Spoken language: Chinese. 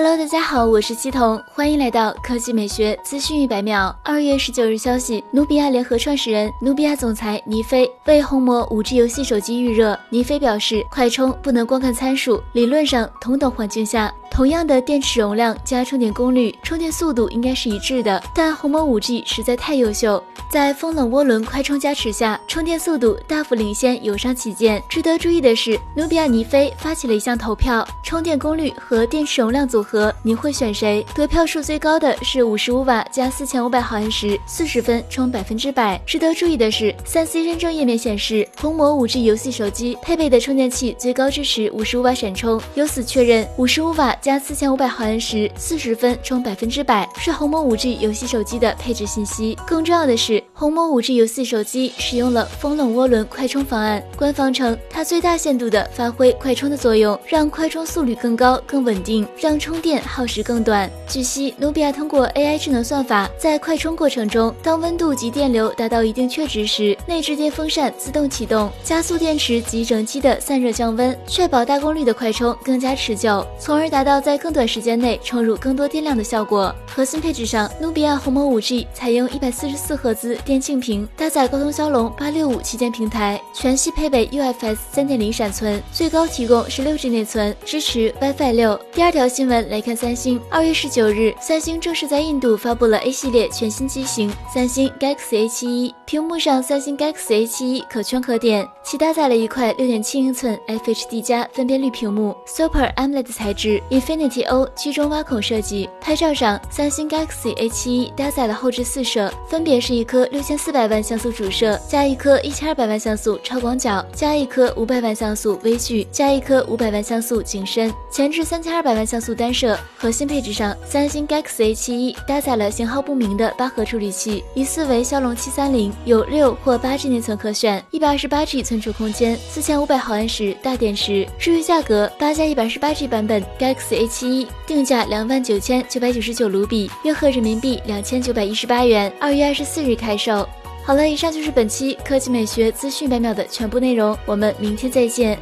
Hello，大家好，我是七童，欢迎来到科技美学资讯一百秒。二月十九日消息，努比亚联合创始人、努比亚总裁倪飞为红魔五 G 游戏手机预热。倪飞表示，快充不能光看参数，理论上同等环境下。同样的电池容量加充电功率，充电速度应该是一致的。但红魔 5G 实在太优秀，在风冷涡轮快充加持下，充电速度大幅领先，有伤旗舰。值得注意的是，努比亚尼飞发起了一项投票，充电功率和电池容量组合，你会选谁？得票数最高的是五十五瓦加四千五百毫安时，四十分充百分之百。值得注意的是，三 C 认证页面显示，红魔 5G 游戏手机配备的充电器最高支持五十五瓦闪充，由此确认五十五瓦。加四千五百毫安时，四十分充百分之百，是红魔五 G 游戏手机的配置信息。更重要的是，红魔五 G 游戏手机使用了风冷涡轮快充方案，官方称它最大限度的发挥快充的作用，让快充速速率更高、更稳定，让充电耗时更短。据悉，努比亚通过 AI 智能算法，在快充过程中，当温度及电流达到一定确值时，内置电风扇自动启动，加速电池及整机的散热降温，确保大功率的快充更加持久，从而达到。在更短时间内充入更多电量的效果。核心配置上，努比亚红魔 5G 采用一百四十四赫兹电竞屏，搭载高通骁龙八六五旗舰平台，全系配备 UFS 三点零闪存，最高提供十六 G 内存，支持 WiFi 六。第二条新闻来看，三星二月十九日，三星正式在印度发布了 A 系列全新机型三星 Galaxy A71，屏幕上三星 Galaxy A71 可圈可点，其搭载了一块六点七英寸 FHD 加分辨率屏幕，Super AMOLED 材质。Infinity O 居中挖孔设计，拍照上，三星 Galaxy A71 搭载了后置四摄，分别是一颗六千四百万像素主摄，加一颗一千二百万像素超广角，加一颗五百万像素微距，加一颗五百万像素景深。前置三千二百万像素单摄。核心配置上，三星 Galaxy A71 搭载了型号不明的八核处理器，疑似为骁龙七三零，有六或八 G 内存可选，一百二十八 G 存储空间，四千五百毫安时大电池。至于价格，八加一百二十八 G 版本 Galaxy A71 定价两万九千九百九十九卢比，约合人民币两千九百一十八元。二月二十四日开售。好了，以上就是本期科技美学资讯百秒的全部内容，我们明天再见。